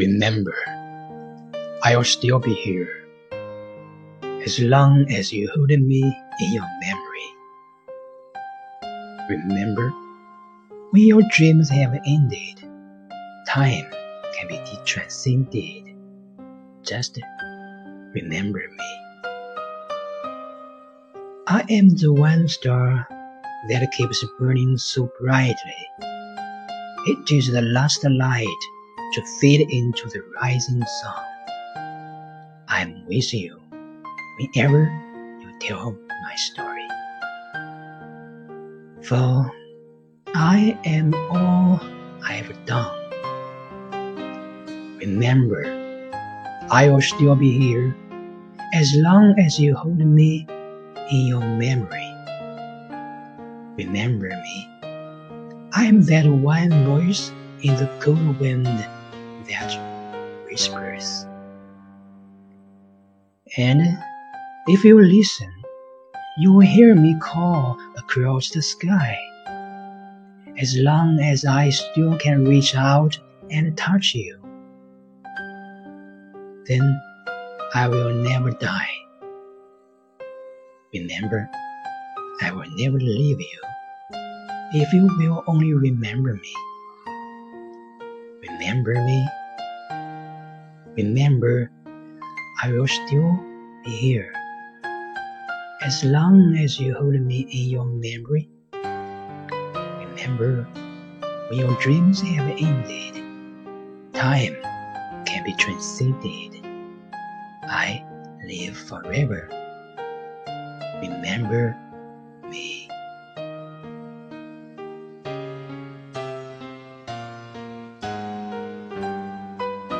Remember, I'll still be here as long as you hold me in your memory. Remember, when your dreams have ended, time can be transcended. Just remember me. I am the one star that keeps burning so brightly. It is the last light to fade into the rising sun. I am with you whenever you tell my story. For I am all I've done. Remember, I will still be here as long as you hold me in your memory. Remember me. I am that one voice in the cold wind that whispers. And if you listen, you will hear me call across the sky. As long as I still can reach out and touch you, then I will never die. Remember, I will never leave you if you will only remember me. Remember me. Remember, I will still be here. As long as you hold me in your memory. Remember, when your dreams have ended, time can be transcended. I live forever. Remember